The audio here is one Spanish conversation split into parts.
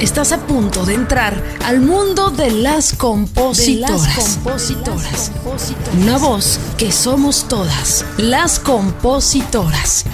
Estás a punto de entrar al mundo de las compositoras. Una voz que somos todas, las compositoras.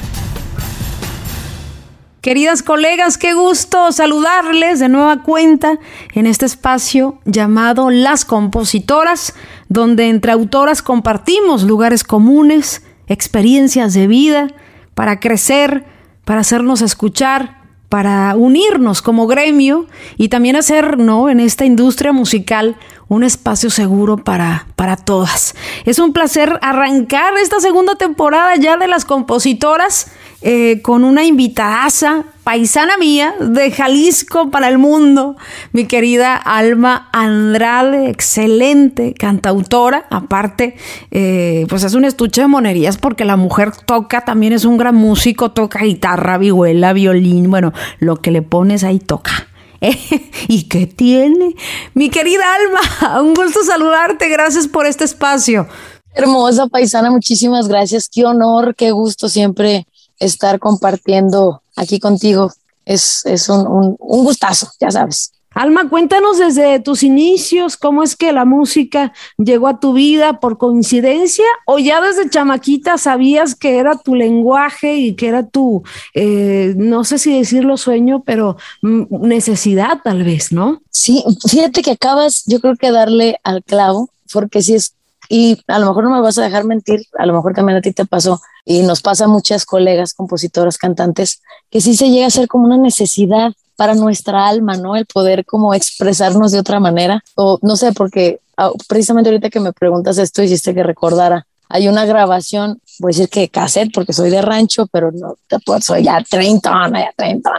Queridas colegas, qué gusto saludarles de nueva cuenta en este espacio llamado Las Compositoras, donde entre autoras compartimos lugares comunes, experiencias de vida, para crecer, para hacernos escuchar, para unirnos como gremio y también hacer, ¿no? En esta industria musical un espacio seguro para, para todas. Es un placer arrancar esta segunda temporada ya de las compositoras eh, con una invitadaza paisana mía de Jalisco para el mundo, mi querida Alma Andrade, excelente cantautora, aparte, eh, pues es un estuche de monerías porque la mujer toca, también es un gran músico, toca guitarra, vihuela, violín, bueno, lo que le pones ahí toca. ¿Y qué tiene? Mi querida Alma, un gusto saludarte, gracias por este espacio. Hermosa paisana, muchísimas gracias, qué honor, qué gusto siempre estar compartiendo aquí contigo. Es, es un, un, un gustazo, ya sabes. Alma, cuéntanos desde tus inicios, cómo es que la música llegó a tu vida por coincidencia o ya desde chamaquita sabías que era tu lenguaje y que era tu, eh, no sé si decirlo sueño, pero mm, necesidad tal vez, ¿no? Sí, fíjate que acabas, yo creo que darle al clavo, porque si es, y a lo mejor no me vas a dejar mentir, a lo mejor también a ti te pasó, y nos pasa a muchas colegas, compositoras, cantantes, que sí se llega a ser como una necesidad para nuestra alma, ¿no? El poder como expresarnos de otra manera. O no sé, porque ah, precisamente ahorita que me preguntas esto, hiciste que recordara. Hay una grabación, voy a decir que cassette, porque soy de rancho, pero no te puedo, soy ya 30, ya 30.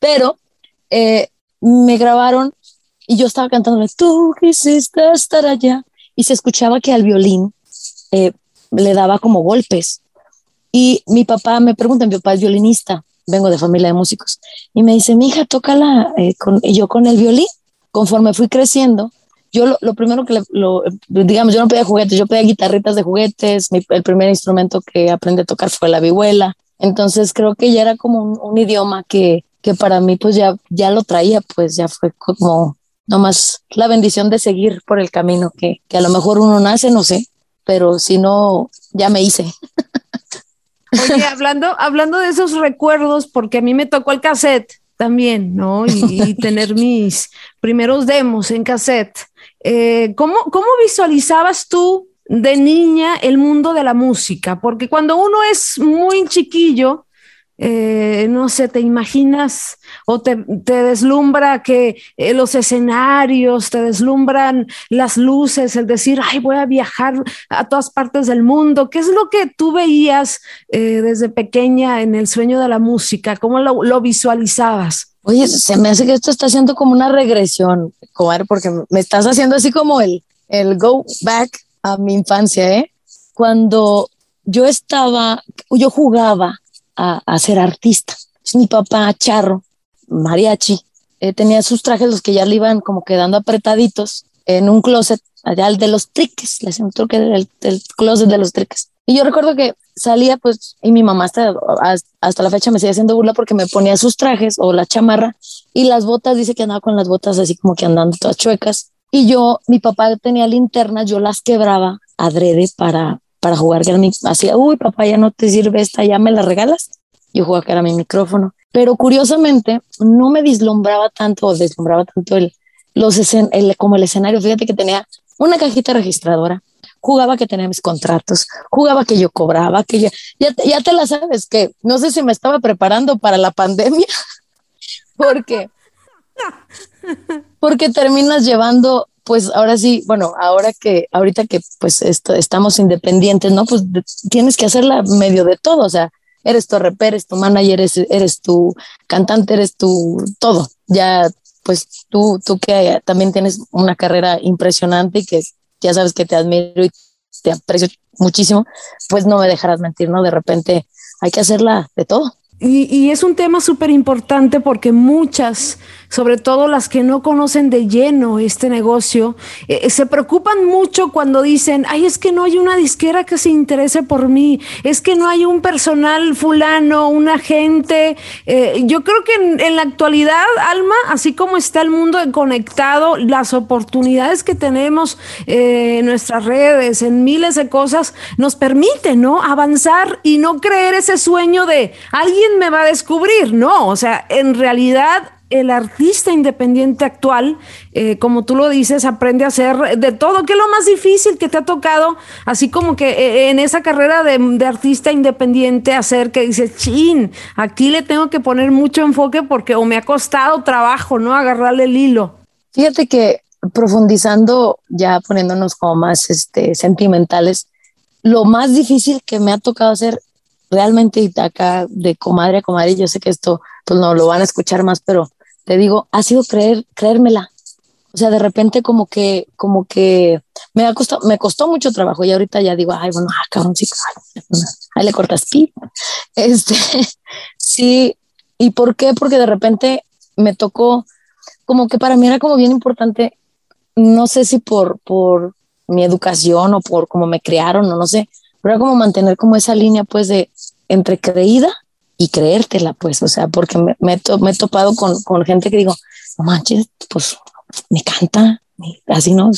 Pero eh, me grabaron y yo estaba cantando, tú quisiste estar allá, y se escuchaba que al violín eh, le daba como golpes. Y mi papá me pregunta, mi papá es violinista, vengo de familia de músicos, y me dice, mi hija, tócala eh, con, y yo con el violín. Conforme fui creciendo, yo lo, primero que, lo, digamos, yo no pedía juguetes, yo pedía guitarritas de juguetes, el primer instrumento que aprendí a tocar fue la vihuela, entonces creo que ya era como un, idioma que, que para mí pues ya, ya lo traía, pues ya fue como nomás la bendición de seguir por el camino que, que a lo mejor uno nace, no sé, pero si no, ya me hice. Oye, hablando, hablando de esos recuerdos, porque a mí me tocó el cassette también, ¿no? Y, tener mis primeros demos en cassette. Eh, ¿cómo, ¿Cómo visualizabas tú de niña el mundo de la música? Porque cuando uno es muy chiquillo, eh, no sé, te imaginas o te, deslumbra que eh, los escenarios, te deslumbran las luces, el decir, ay, voy a viajar a todas partes del mundo. ¿Qué es lo que tú veías eh, desde pequeña en el sueño de la música? ¿Cómo lo, visualizabas? Oye, se me hace que esto está haciendo como una regresión, porque me estás haciendo así como el, el go back a mi infancia, ¿eh? Cuando yo estaba, yo jugaba a, ser artista. mi papá, Charro, mariachi, eh, tenía sus trajes, los que ya le iban como quedando apretaditos en un closet allá el de los triques, le hacían que era el, closet de los triques. Y yo recuerdo que salía, pues, y mi mamá hasta, hasta la fecha me sigue haciendo burla porque me ponía sus trajes o la chamarra y las botas, dice que andaba con las botas así como que andando todas chuecas. Y yo, mi papá tenía linternas, yo las quebraba adrede para, para jugar, que era mi, hacía, uy, papá, ya no te sirve esta, ya me la regalas. Yo jugaba que era mi micrófono. Pero curiosamente, no me deslumbraba tanto, o deslumbraba tanto el, los el, como el escenario. Fíjate que tenía una cajita registradora, jugaba que tenía mis contratos, jugaba que yo cobraba, que ya, ya te la sabes, que no sé si me estaba preparando para la pandemia, porque, porque terminas llevando pues ahora sí, bueno, ahora que, ahorita que pues esto, estamos independientes, ¿no? Pues tienes que hacerla medio de todo, o sea, eres tu rapper, eres tu manager, eres, eres tu cantante, eres tu todo. Ya, pues tú, tú que también tienes una carrera impresionante y que ya sabes que te admiro y te aprecio muchísimo, pues no me dejarás mentir, ¿no? De repente hay que hacerla de todo. Y, y es un tema súper importante porque muchas sobre todo las que no conocen de lleno este negocio, eh, se preocupan mucho cuando dicen, ay, es que no hay una disquera que se interese por mí, es que no hay un personal fulano, un agente. Eh, yo creo que en, la actualidad, Alma, así como está el mundo conectado, las oportunidades que tenemos eh, en nuestras redes, en miles de cosas, nos permiten, ¿no? Avanzar y no creer ese sueño de alguien me va a descubrir, ¿no? O sea, en realidad el artista independiente actual, eh, como tú lo dices, aprende a hacer de todo, que es lo más difícil que te ha tocado, así como que eh, en esa carrera de, artista independiente hacer que dices, chin, aquí le tengo que poner mucho enfoque porque o me ha costado trabajo, ¿no? Agarrarle el hilo. Fíjate que profundizando, ya poniéndonos como más este, sentimentales, lo más difícil que me ha tocado hacer realmente acá de comadre a comadre, yo sé que esto pues no lo van a escuchar más, pero te digo, ha sido creer, creérmela. O sea, de repente como que, como que me ha costado, me costó mucho trabajo y ahorita ya digo, ay, bueno, ah, cabrón, sí, ahí le cortas pi. Este, sí. ¿Y por qué? Porque de repente me tocó, como que para mí era como bien importante, no sé si por, por mi educación o por cómo me criaron o no sé, pero era como mantener como esa línea pues de entre creída y creértela, pues, o sea, porque me, me, he topado con, con, gente que digo, no manches, pues me canta, así no,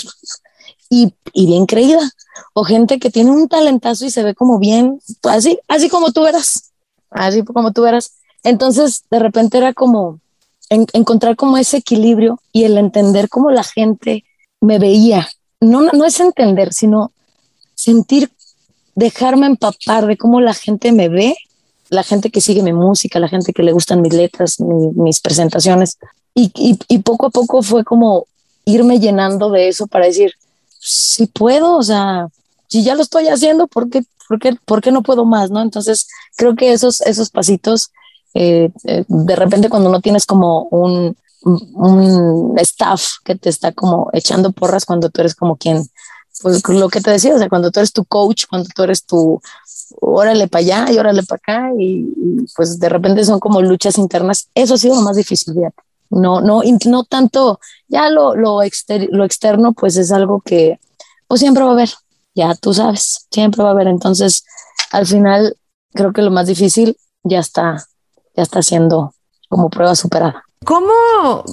y, y, bien creída, o gente que tiene un talentazo y se ve como bien, pues, así, así como tú eras, así como tú eras. Entonces, de repente era como encontrar como ese equilibrio y el entender cómo la gente me veía. No, no es entender, sino sentir, dejarme empapar de cómo la gente me ve la gente que sigue mi música, la gente que le gustan mis letras, mis presentaciones. Y, y, poco a poco fue como irme llenando de eso para decir, si puedo, o sea, si ya lo estoy haciendo, ¿por qué, por no puedo más? ¿no? Entonces, creo que esos, esos pasitos, eh, eh, de repente cuando no tienes como un, un staff que te está como echando porras cuando tú eres como quien, pues lo que te decía, o sea, cuando tú eres tu coach, cuando tú eres tu, órale para allá y órale para acá y, pues de repente son como luchas internas. Eso ha sido lo más difícil, fíjate. No, no, no tanto, ya lo, lo, lo externo pues es algo que pues siempre va a haber, ya tú sabes, siempre va a haber. Entonces, al final creo que lo más difícil ya está, ya está siendo como prueba superada. ¿Cómo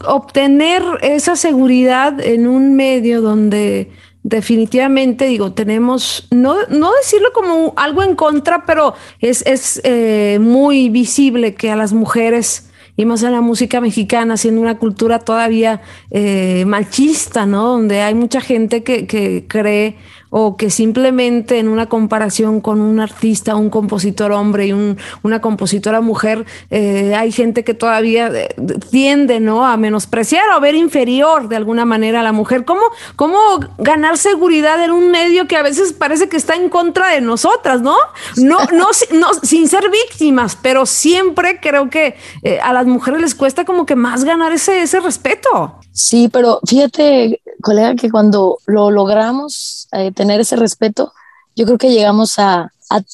obtener esa seguridad en un medio donde definitivamente, digo, tenemos, no, no decirlo como algo en contra, pero es, es eh, muy visible que a las mujeres y más en la música mexicana, siendo una cultura todavía eh, machista, ¿no? Donde hay mucha gente que, que cree o que simplemente en una comparación con un artista, un compositor hombre y una compositora mujer, eh, hay gente que todavía eh, tiende ¿no? a menospreciar o a ver inferior de alguna manera a la mujer. ¿Cómo, ¿Cómo ganar seguridad en un medio que a veces parece que está en contra de nosotras, ¿no? No, no, no sin ser víctimas, pero siempre creo que eh, a las mujeres les cuesta como que más ganar ese, ese respeto. Sí, pero fíjate, colega, que cuando lo logramos eh, tener ese respeto, yo creo que llegamos a,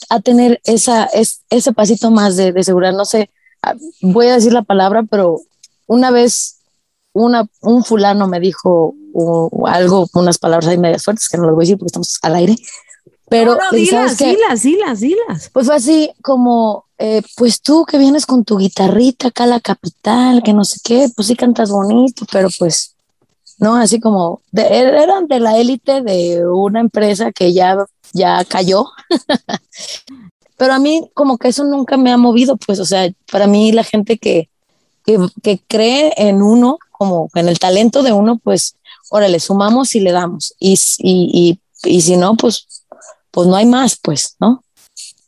a, tener esa, es, ese pasito más de, de, seguridad. No sé, voy a decir la palabra, pero una vez una, un fulano me dijo algo, unas palabras ahí medias fuertes, que no las voy a decir porque estamos al aire, pero... No, no, dilas, dilas, dilas, dilas. Pues fue así como, eh, pues tú que vienes con tu guitarrita acá a la capital, que no sé qué, pues sí cantas bonito, pero pues, no, así como, eran de la élite de una empresa que ya, ya cayó. pero a mí como que eso nunca me ha movido, pues, o sea, para mí la gente que, que, que cree en uno, como en el talento de uno, pues, órale, sumamos y le damos. Y, y, y, y si no, pues, pues no hay más, pues, ¿no?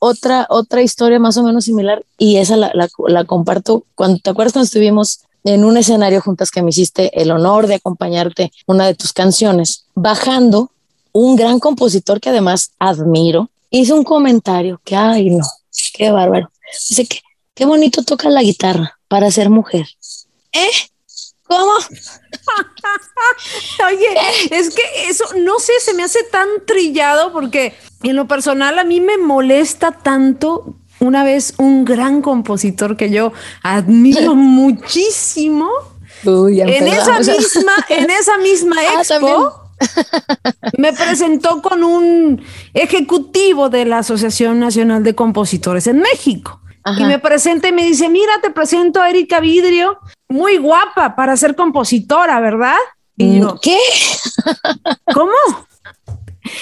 otra, otra historia más o menos similar y esa la, la, comparto cuando te acuerdas cuando estuvimos en un escenario juntas que me hiciste el honor de acompañarte una de tus canciones, bajando un gran compositor que además admiro, hizo un comentario que, ay no, qué bárbaro. Dice que qué bonito toca la guitarra para ser mujer. ¿Eh? ¿Cómo? Oye, es que eso, no sé, se me hace tan trillado porque en lo personal a mí me molesta tanto una vez un gran compositor que yo admiro muchísimo en esa misma, en esa misma ah, expo, me presentó con un ejecutivo de la Asociación Nacional de Compositores en México. Y me presenta y me dice, mira, te presento a Erika Vidrio, muy guapa para ser compositora, ¿verdad? Y yo, ¿qué? ¿Cómo?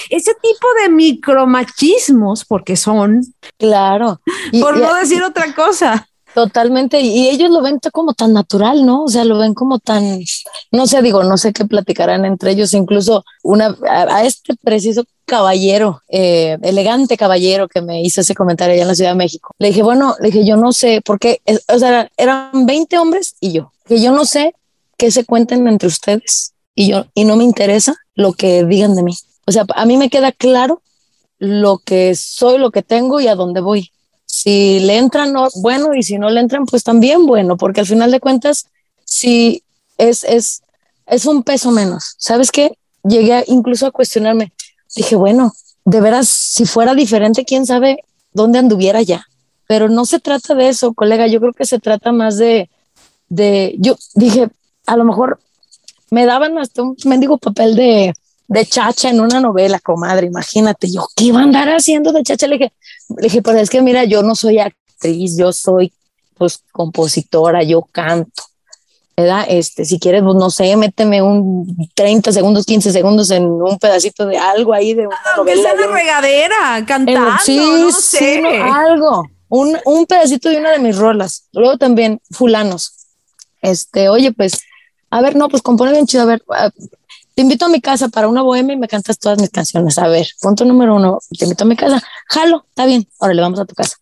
Ese tipo de micromachismos, porque son. Claro. por no decir otra cosa. Totalmente, y ellos lo ven como tan natural, ¿no? O sea, lo ven como tan, no sé, digo, no sé qué platicarán entre ellos, incluso una, a, este preciso caballero, eh, elegante caballero que me hizo ese comentario allá en la Ciudad de México, le dije, bueno, le dije, yo no sé, porque, o sea, eran 20 hombres y yo, que yo no sé qué se cuenten entre ustedes y yo, y no me interesa lo que digan de mí. O sea, a mí me queda claro lo que soy, lo que tengo y a dónde voy si le entran, no, bueno, y si no le entran, pues también bueno, porque al final de cuentas, si es, es, es un peso menos. ¿Sabes qué? Llegué incluso a cuestionarme. Dije, bueno, de veras, si fuera diferente, quién sabe dónde anduviera ya. Pero no se trata de eso, colega. Yo creo que se trata más de, de, yo dije, a lo mejor me daban hasta un mendigo papel de, de chacha en una novela, comadre, imagínate, yo, ¿qué iba a andar haciendo de chacha? Le dije, le dije, pues es que mira, yo no soy actriz, yo soy pues compositora, yo canto, ¿verdad? Este, si quieres, pues no sé, méteme un 30 segundos, 15 segundos en un pedacito de algo ahí de una ah, novela. de regadera, cantando, sí, no sé. Sí, algo, un, un pedacito de una de mis rolas. Luego también, fulanos. Este, oye, pues, a ver, no, pues compone bien chido, a ver, te invito a mi casa para una bohemia y me cantas todas mis canciones. A ver, punto número uno, te invito a mi casa. Jalo, está bien, ahora le vamos a tu casa.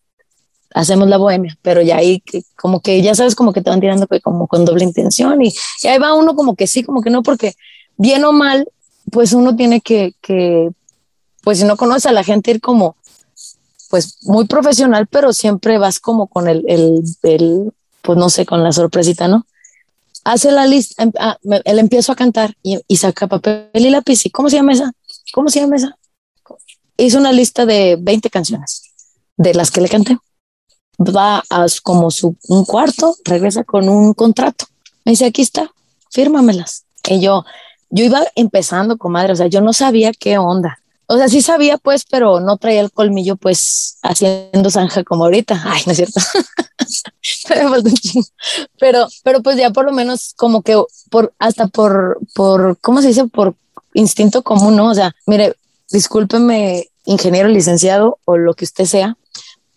Hacemos la bohemia, pero ya ahí como que ya sabes como que te van tirando como con doble intención y, ahí va uno como que sí, como que no, porque bien o mal, pues uno tiene que, que pues si no conoces a la gente, ir como, pues muy profesional, pero siempre vas como con el, el, el pues no sé, con la sorpresita, ¿no? hace la lista, em, ah, él empiezo a cantar y, saca papel y lápiz. ¿Y cómo se llama esa? ¿Cómo se llama esa? Hizo una lista de 20 canciones de las que le canté. Va a como su, un cuarto, regresa con un contrato. Me dice, aquí está, fírmamelas. Y yo, yo iba empezando, comadre, o sea, yo no sabía qué onda. O sea, sí sabía, pues, pero no traía el colmillo, pues, haciendo zanja como ahorita. Ay, no es cierto. pero, pero pues ya por lo menos como que por, hasta por, por, ¿cómo se dice? Por instinto común, ¿no? O sea, mire, discúlpeme, ingeniero licenciado o lo que usted sea,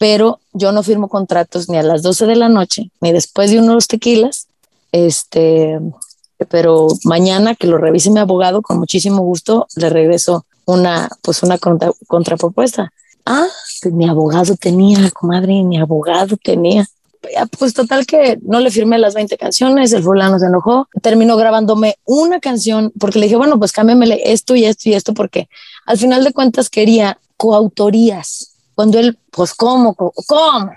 pero yo no firmo contratos ni a las 12 de la noche, ni después de unos tequilas, este, pero mañana que lo revise mi abogado, con muchísimo gusto le regreso una, pues una contrapropuesta. Ah, pues mi abogado tenía, comadre, mi abogado tenía. Pues total que no le firmé las 20 canciones, el fulano se enojó, terminó grabándome una canción porque le dije, bueno, pues cámbiamele esto y esto y esto porque al final de cuentas quería coautorías. Cuando él, pues, ¿cómo? ¿Cómo?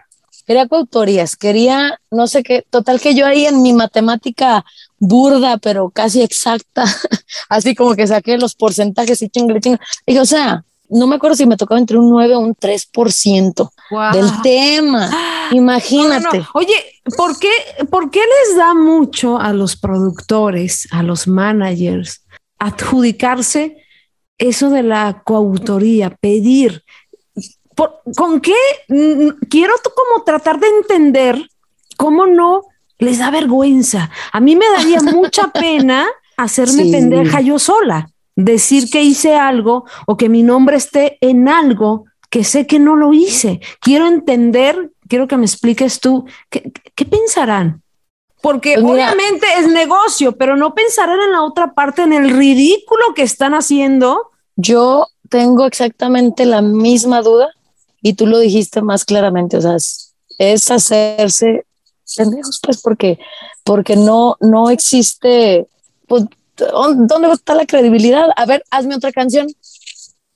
Quería coautorías, quería, no sé qué, total que yo ahí en mi matemática burda, pero casi exacta, así como que saqué los porcentajes y chingle, chingle. Dije, o sea, no me acuerdo si me tocaba entre un 9 o un 3% del tema. Imagínate. Oye, ¿por qué, ¿por qué les da mucho a los productores, a los managers, adjudicarse eso de la coautoría, pedir? ¿Con qué? Quiero como tratar de entender cómo no les da vergüenza. A mí me daría mucha pena hacerme pendeja yo sola, decir que hice algo o que mi nombre esté en algo que sé que no lo hice. Quiero entender, quiero que me expliques tú, ¿qué, pensarán? Porque pues obviamente es negocio, pero no pensarán en la otra parte, en el ridículo que están haciendo. Yo tengo exactamente la misma duda y tú lo dijiste más claramente, o sea, es hacerse pendejos, pues, porque, porque no, no existe, pues, ¿dónde está la credibilidad? A ver, hazme otra canción,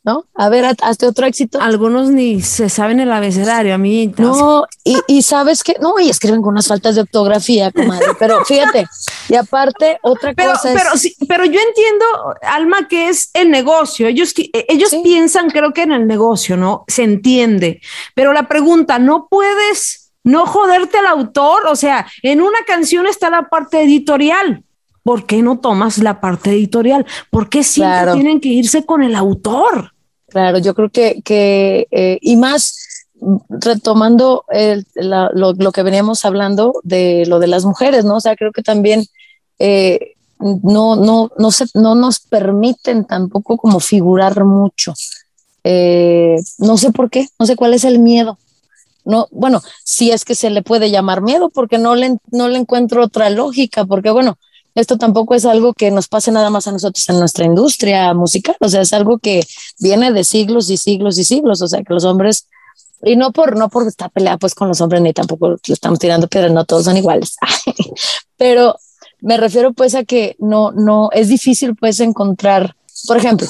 ¿no? A ver, hazte otro éxito. Algunos ni se saben el abecedario, a mí. No, y, y, sabes que, no, y escriben con unas faltas de ortografía, comadre, pero fíjate, y aparte, otra cosa pero, es... Sí, pero yo entiendo, Alma, que es el negocio. Ellos, ellos piensan, creo que en el negocio, ¿no? Se entiende. Pero la pregunta, ¿no puedes no joderte al autor, o sea, en una canción está la parte editorial. ¿Por qué no tomas la parte editorial? ¿Por qué siempre tienen que irse con el autor? Claro, yo creo que, que eh, y más retomando lo, que veníamos hablando de lo de las mujeres, ¿no? O sea, creo que también eh, no, no, no, se, no nos permiten tampoco como figurar mucho. Eh, no sé por qué, no sé cuál es el miedo. No, bueno, si es que se le puede llamar miedo, porque no le, no le encuentro otra lógica, porque bueno, esto tampoco es algo que nos pase nada más a nosotros en nuestra industria musical, o sea, es algo que viene de siglos y siglos y siglos, o sea, que los hombres, y no por, no por esta pelea pues con los hombres, ni tampoco lo estamos tirando piedras, no todos son iguales, pero me refiero pues a que no, no, es difícil pues encontrar, por ejemplo,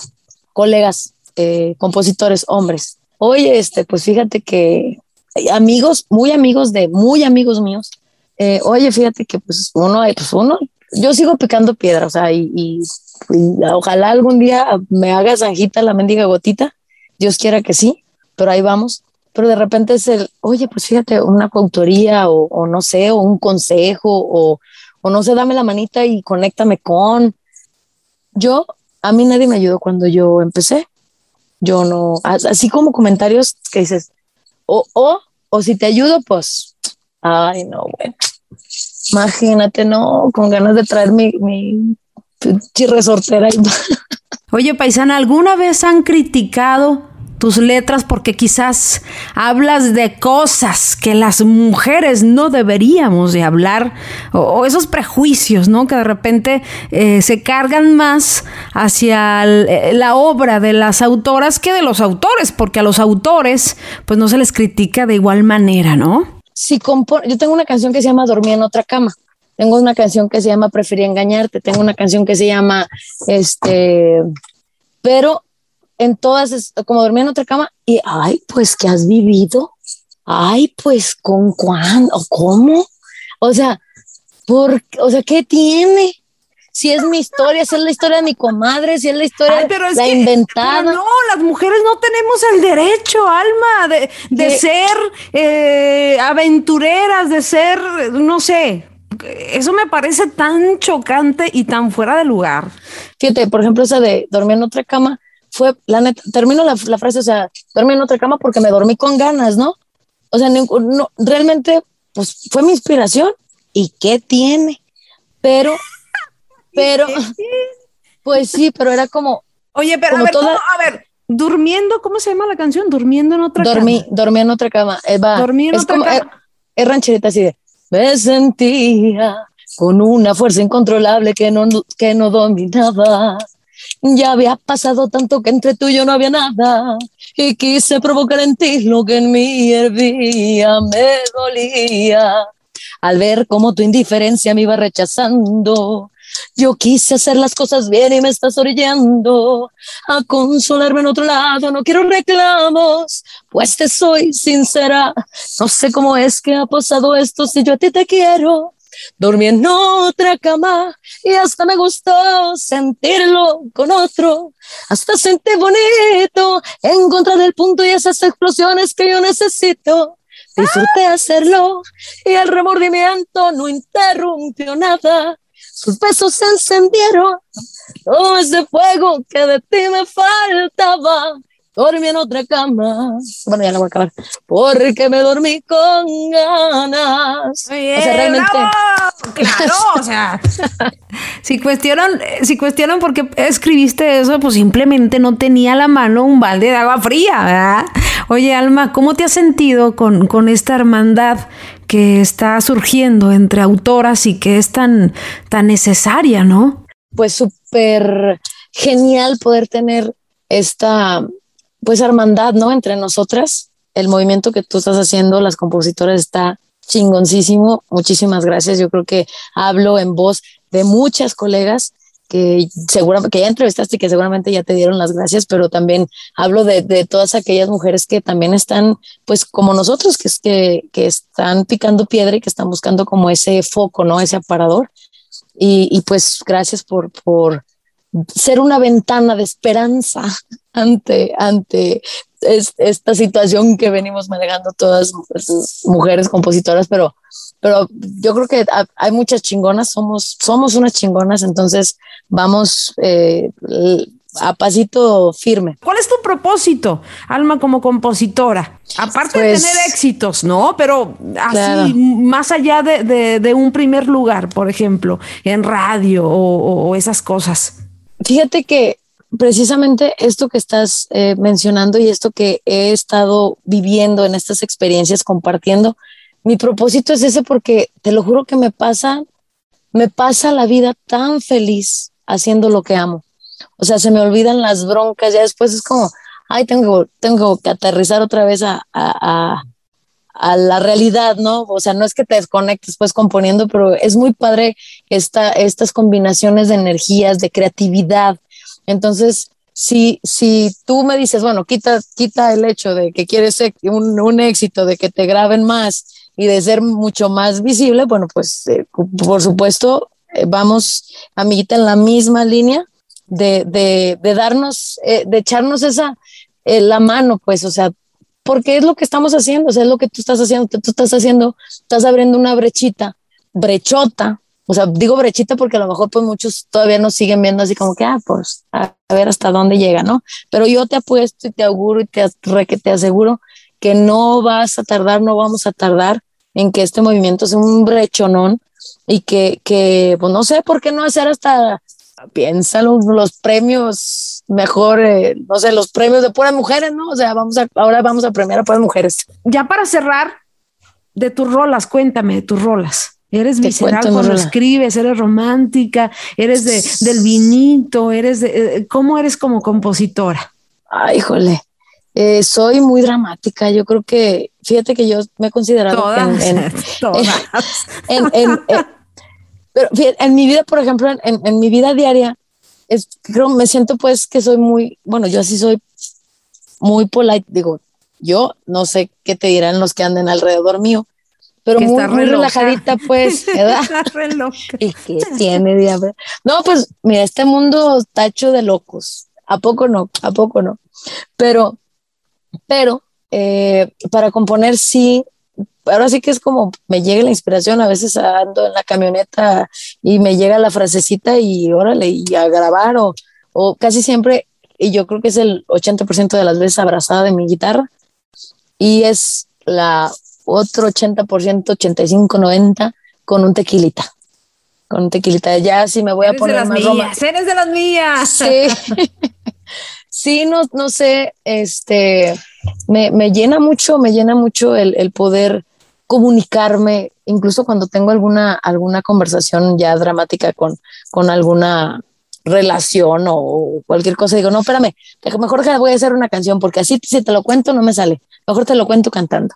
colegas, eh, compositores, hombres, oye, este, pues fíjate que amigos, muy amigos de, muy amigos míos, eh, oye, fíjate que pues uno, pues uno yo sigo picando piedra, o sea, y, ojalá algún día me haga zanjita la mendiga gotita, Dios quiera que sí, pero ahí vamos. Pero de repente es el, oye, pues fíjate, una coautoría o, no sé, o un consejo o, o no sé, dame la manita y conéctame con. Yo, a mí nadie me ayudó cuando yo empecé. Yo no, así como comentarios que dices, o, o, o si te ayudo, pues, ay, no, bueno Imagínate, ¿no? Con ganas de traer mi, mi. Oye, paisana, ¿alguna vez han criticado tus letras porque quizás hablas de cosas que las mujeres no deberíamos de hablar o, esos prejuicios, ¿no? Que de repente eh, se cargan más hacia eh, la obra de las autoras que de los autores, porque a los autores pues no se les critica de igual manera, ¿no? Si yo tengo una canción que se llama Dormí en otra cama, tengo una canción que se llama Preferí engañarte, tengo una canción que se llama, este, pero en todas, como Dormí en otra cama, y, ay, pues, ¿qué has vivido? Ay, pues, ¿con cuándo? ¿Cómo? O sea, ¿por, o sea, ¿qué tiene? Si es mi historia, si es la historia de mi comadre, si es la historia de la inventada. no, las mujeres no tenemos el derecho, Alma, de, ser eh, aventureras, de ser, no sé. Eso me parece tan chocante y tan fuera de lugar. Fíjate, por ejemplo, esa de dormir en otra cama, fue, la neta, termino la, frase, o sea, dormí en otra cama porque me dormí con ganas, ¿no? O sea, no, realmente, pues fue mi inspiración. ¿Y qué tiene? Pero pero, pues sí, pero era como. Oye, pero a, ver, a ver, durmiendo, ¿cómo se llama la canción? Durmiendo en otra Dormí, cama. Dormí en otra cama. Eh, dormí en otra cama. Es, rancherita así de. Me sentía con una fuerza incontrolable que no, que no dominaba. Ya había pasado tanto que entre tú y yo no había nada. Y quise provocar en ti lo que en mí hervía, me dolía. Al ver cómo tu indiferencia me iba rechazando, yo quise hacer las cosas bien y me estás orillando a consolarme en otro lado. No quiero reclamos, pues te soy sincera. No sé cómo es que ha pasado esto si yo a ti te quiero. Dormí en otra cama y hasta me gustó sentirlo con otro. Hasta sentí bonito encontrar el punto y esas explosiones que yo necesito. Disfruté hacerlo y el remordimiento no interrumpió nada sus besos se encendieron, todo ese fuego que de ti me faltaba. Dormí en otra cama. Bueno, ya la voy a acabar. Porque me dormí con ganas. o sea, realmente. Claro, o sea. si cuestionan, si cuestionan por qué escribiste eso, pues simplemente no tenía a la mano un balde de agua fría, ¿verdad? Oye, Alma, ¿cómo te has sentido con, con esta hermandad que está surgiendo entre autoras y que es tan, tan necesaria, ¿no? Pues súper genial poder tener esta pues hermandad, ¿no? Entre nosotras. El movimiento que tú estás haciendo, las compositoras, está chingoncísimo. Muchísimas gracias. Yo creo que hablo en voz de muchas colegas que seguramente que ya entrevistaste y que seguramente ya te dieron las gracias, pero también hablo de, de todas aquellas mujeres que también están, pues como nosotros, que, es que, que están picando piedra y que están buscando como ese foco, ¿no? Ese aparador. Y, y pues gracias por, por, ser una ventana de esperanza ante, ante esta situación que venimos manejando todas las mujeres compositoras, pero, pero yo creo que hay muchas chingonas, somos, somos unas chingonas, entonces vamos eh, a pasito firme. ¿Cuál es tu propósito, Alma, como compositora? Aparte de Pues- tener éxitos, ¿no? Pero así, Claro. más allá de, de- de un primer lugar, por ejemplo, en radio o, o esas cosas. Fíjate que precisamente esto que estás eh, mencionando y esto que he estado viviendo en estas experiencias, compartiendo, mi propósito es ese porque te lo juro que me pasa, me pasa la vida tan feliz haciendo lo que amo. O sea, se me olvidan las broncas, ya después es como, ay, tengo, tengo que aterrizar otra vez a, a, a- a la realidad, ¿no? O sea, no es que te desconectes pues componiendo, pero es muy padre esta, estas combinaciones de energías, de creatividad. Entonces, si, si tú me dices, bueno, quita, quita el hecho de que quieres un, un éxito, de que te graben más y de ser mucho más visible, bueno, pues eh, por supuesto, eh, vamos, amiguita, en la misma línea de, de, de darnos, eh, de echarnos esa, la mano, pues, o sea, porque es lo que estamos haciendo, o sea, es lo que tú estás haciendo, tú estás haciendo, estás abriendo una brechita, brechota, o sea, digo brechita porque a lo mejor pues muchos todavía nos siguen viendo así como que, ah, pues a, ver hasta dónde llega, ¿no? Pero yo te apuesto y te auguro y te, re- que te aseguro que no vas a tardar, no vamos a tardar en que este movimiento sea un brechonón y que, que pues no sé, ¿por qué no hacer hasta, piénsalo, los premios mejor, eh, no sé, los premios de puras mujeres, ¿no? O sea, vamos a, ahora vamos a premiar a puras mujeres. Ya para cerrar, de tus rolas, cuéntame de tus rolas. Eres visceral cuando rola. escribes, eres romántica, eres de, del vinito, eres de... eh, ¿Cómo eres como compositora? Ay, híjole. Eh, soy muy dramática. Yo creo que, fíjate que yo me he considerado que en, en- todas. en- en- pero fíjate, en mi vida, por ejemplo, en, en- en mi vida diaria, es, creo, me siento pues que soy muy, bueno, yo así soy muy polite, digo, yo no sé qué te dirán los que anden alrededor mío, pero Que muy, muy relajadita, pues, ¿verdad? ¿Y qué tiene, diablo? No, pues mira, este mundo está hecho de locos. ¿A poco no? ¿A poco no? Pero, pero, eh, para componer sí, ahora sí que es como me llega la inspiración, a veces ando en la camioneta y me llega la frasecita y órale, y a grabar o, o casi siempre, y yo creo que es el 80% de las veces abrazada de mi guitarra y es la otro 80%, 85, 90 con un tequilita. Con un tequilita. Ya si me voy a Eres de poner las más mías, eres de las mías. Sí. sí, no, no sé, este, me, me llena mucho, me llena mucho el, el poder comunicarme, incluso cuando tengo alguna, alguna conversación ya dramática con, con alguna relación o cualquier cosa, digo, no, espérame, mejor que voy a hacer una canción, porque así si te lo cuento no me sale, mejor te lo cuento cantando.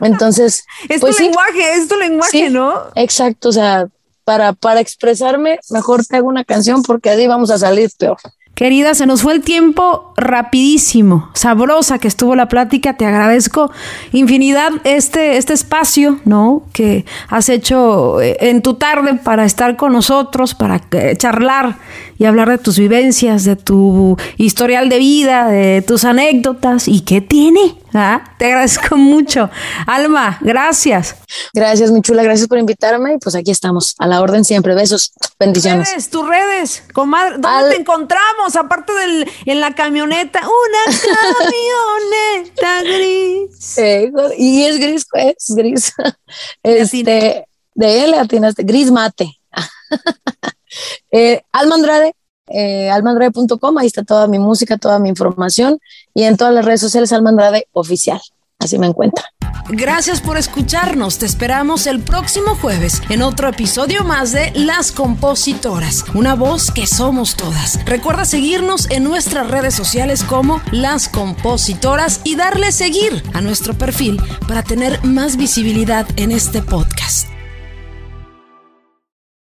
Entonces, Es pues tu sí, lenguaje, es tu lenguaje, Sí. ¿no? exacto, o sea, para, para expresarme, mejor te hago una canción porque así vamos a salir peor. Querida, se nos fue el tiempo rapidísimo, sabrosa que estuvo la plática, te agradezco infinidad este, este espacio, ¿no? Que has hecho eh, en tu tarde para estar con nosotros, para eh, charlar y hablar de tus vivencias, de tu historial de vida, de tus anécdotas y qué tiene. ¿Ah? Te agradezco mucho. Alma, gracias. Gracias, mi chula, gracias por invitarme y pues aquí estamos, a la orden siempre. Besos, bendiciones. Redes, tus redes, comadre, ¿dónde Al- te encontramos? Aparte del, en la camioneta, una camioneta gris. Eh, y es gris, es gris. Este, de él atinaste, gris mate. eh, Alma Andrade, eh, almaandrade.com, ahí está toda mi música, toda mi información y en todas las redes sociales Alma Andrade oficial, así me encuentran. Gracias por escucharnos. Te esperamos el próximo jueves en otro episodio más de Las Compositoras, una voz que somos todas. Recuerda seguirnos en nuestras redes sociales como Las Compositoras y darle seguir a nuestro perfil para tener más visibilidad en este podcast.